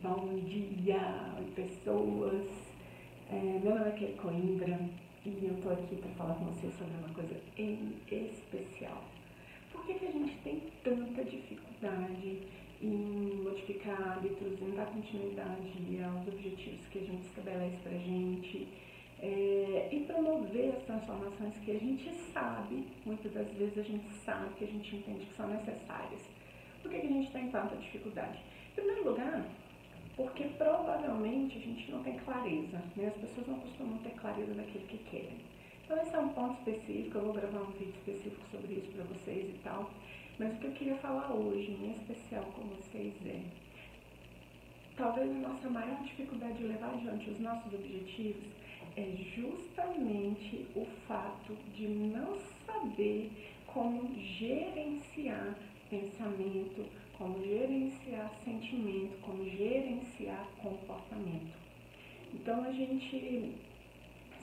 Bom dia, pessoas. É, meu nome é Kelly Coimbra e eu tô aqui para falar com vocês sobre uma coisa em especial. Por que, que a gente tem tanta dificuldade em modificar hábitos, em dar continuidade aos objetivos que a gente estabelece pra gente é, e promover as transformações que a gente sabe, muitas das vezes a gente sabe que a gente entende que são necessárias. Por que, que a gente tem tanta dificuldade? Em primeiro lugar, porque provavelmente a gente não tem clareza, né? as pessoas não costumam ter clareza daquilo que querem. Então esse é um ponto específico, eu vou gravar um vídeo específico sobre isso para vocês e tal, mas o que eu queria falar hoje, em especial com vocês, é talvez a nossa maior dificuldade de levar adiante os nossos objetivos é justamente o fato de não saber como gerenciar pensamento, como gerenciar sentimento, como gerenciar comportamento. Então a gente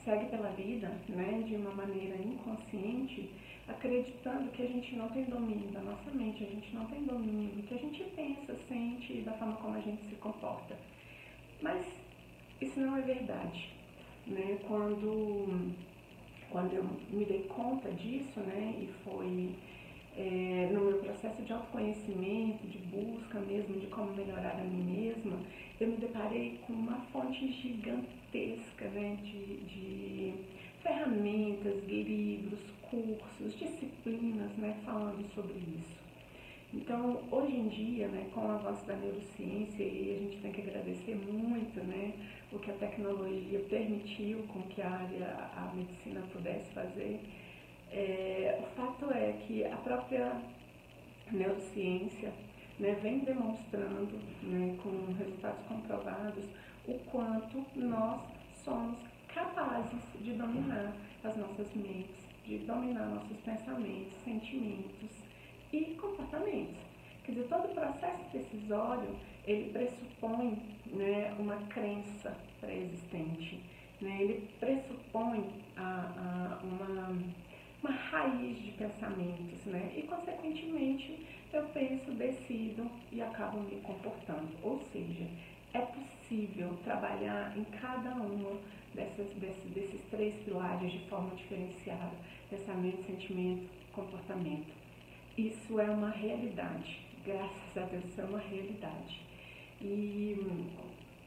segue pela vida né, de uma maneira inconsciente, acreditando que a gente não tem domínio da nossa mente, a gente não tem domínio do que a gente pensa, sente da forma como a gente se comporta. Mas isso não é verdade. Né? Quando, quando eu me dei conta disso, né, e foi é, processo de autoconhecimento, de busca mesmo de como melhorar a mim mesma, eu me deparei com uma fonte gigantesca né, de, de ferramentas, livros, cursos, disciplinas né, falando sobre isso. Então, hoje em dia, né, com o avanço da neurociência, e a gente tem que agradecer muito né, o que a tecnologia permitiu com que a área, a medicina pudesse fazer, é, o fato é que a própria neurociência né, vem demonstrando, né, com resultados comprovados, o quanto nós somos capazes de dominar as nossas mentes, de dominar nossos pensamentos, sentimentos e comportamentos. Quer dizer, todo o processo decisório, ele pressupõe né, uma crença pré-existente, né, ele pressupõe a, a uma uma raiz de pensamentos, né? E, consequentemente, eu penso, decido e acabo me comportando. Ou seja, é possível trabalhar em cada uma dessas, desses, desses três pilares de forma diferenciada: pensamento, sentimento, comportamento. Isso é uma realidade. Graças a Deus, isso é uma realidade. E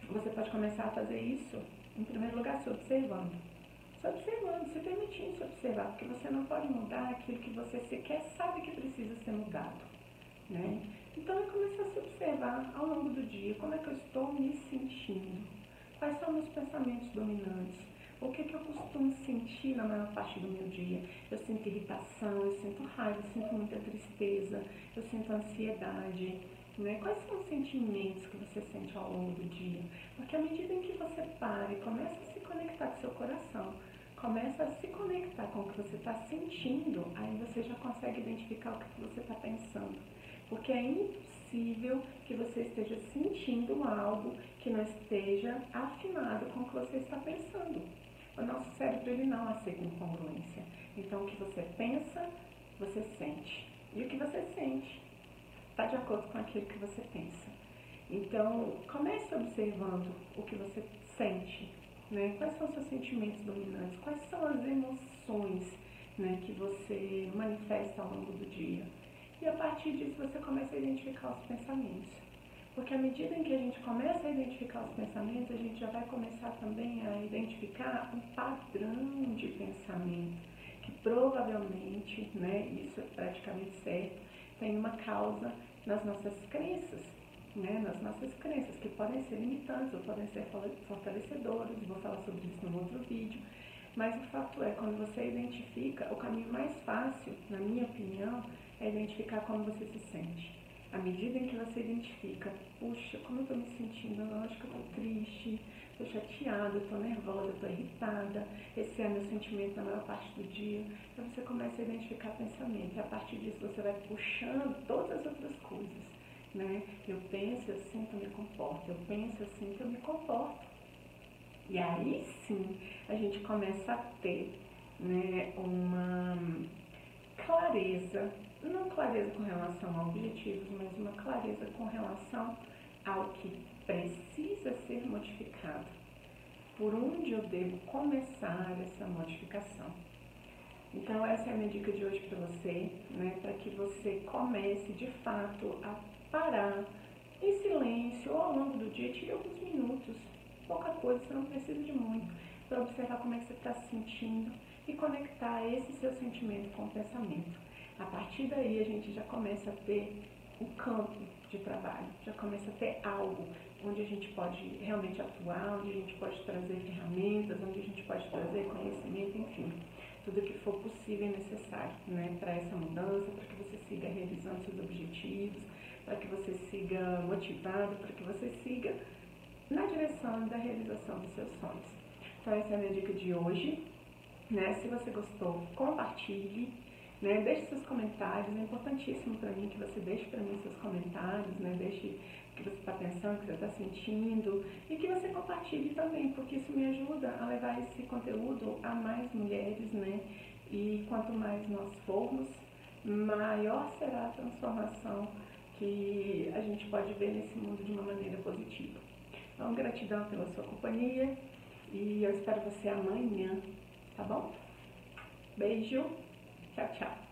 você pode começar a fazer isso, em primeiro lugar, se observando se observando, se permitindo se observar, porque você não pode mudar aquilo que você sequer sabe que precisa ser mudado. Né? Então é começar a se observar ao longo do dia, como é que eu estou me sentindo, quais são meus pensamentos dominantes, o que, que eu costumo sentir na maior parte do meu dia. Eu sinto irritação, eu sinto raiva, eu sinto muita tristeza, eu sinto ansiedade. Né? Quais são os sentimentos que você sente ao longo do dia? Porque à medida em que você para e começa a se conectar com seu coração, começa a se conectar com o que você está sentindo, aí você já consegue identificar o que você está pensando. Porque é impossível que você esteja sentindo algo que não esteja afinado com o que você está pensando. O nosso cérebro ele não aceita incongruência. Então o que você pensa, você sente. E o que você sente está de acordo com aquilo que você pensa. Então comece observando o que você sente, né? Quais são os seus sentimentos dominantes? Quais são as emoções né, que você manifesta ao longo do dia? E a partir disso você começa a identificar os pensamentos. Porque à medida em que a gente começa a identificar os pensamentos, a gente já vai começar também a identificar um padrão de pensamento, que provavelmente, né, isso é praticamente certo, tem uma causa nas nossas crenças, né, nas nossas crenças, que podem ser limitantes ou podem ser fortalecedoras, vou falar sobre isso no outro vídeo. Mas o fato é, quando você identifica, o caminho mais fácil, na minha opinião, é identificar como você se sente. À medida em que você identifica, puxa, como eu estou me sentindo? Eu acho que eu estou triste, estou chateada, estou nervosa, estou irritada. Esse é meu sentimento na maior parte do dia. Então você começa a identificar pensamento. E a partir disso você vai puxando todas as outras coisas né? Eu penso assim que eu me comporto, eu penso assim que eu me comporto. E aí sim a gente começa a ter né, uma clareza, não clareza com relação a objetivos, mas uma clareza com relação ao que precisa por onde eu devo começar essa modificação. Então essa é a minha dica de hoje para você, né, para que você comece de fato a parar em silêncio ou ao longo do dia, tire alguns minutos, pouca coisa, você não precisa de muito, para observar como é que você está se sentindo e conectar esse seu sentimento com o pensamento. A partir daí a gente já começa a ter o campo de trabalho, já começa a ter algo onde a gente pode realmente atuar, onde a gente pode trazer ferramentas, onde a gente pode trazer conhecimento, enfim, tudo que for possível e necessário né, para essa mudança, para que você siga realizando seus objetivos, para que você siga motivado, para que você siga na direção da realização dos seus sonhos. Então essa é a minha dica de hoje. Né? Se você gostou, compartilhe. Né? Deixe seus comentários, é importantíssimo para mim que você deixe para mim seus comentários, né? deixe o que você está pensando, o que você está sentindo e que você compartilhe também, porque isso me ajuda a levar esse conteúdo a mais mulheres, né? E quanto mais nós formos, maior será a transformação que a gente pode ver nesse mundo de uma maneira positiva. Então, gratidão pela sua companhia e eu espero você amanhã, tá bom? Beijo, 聊天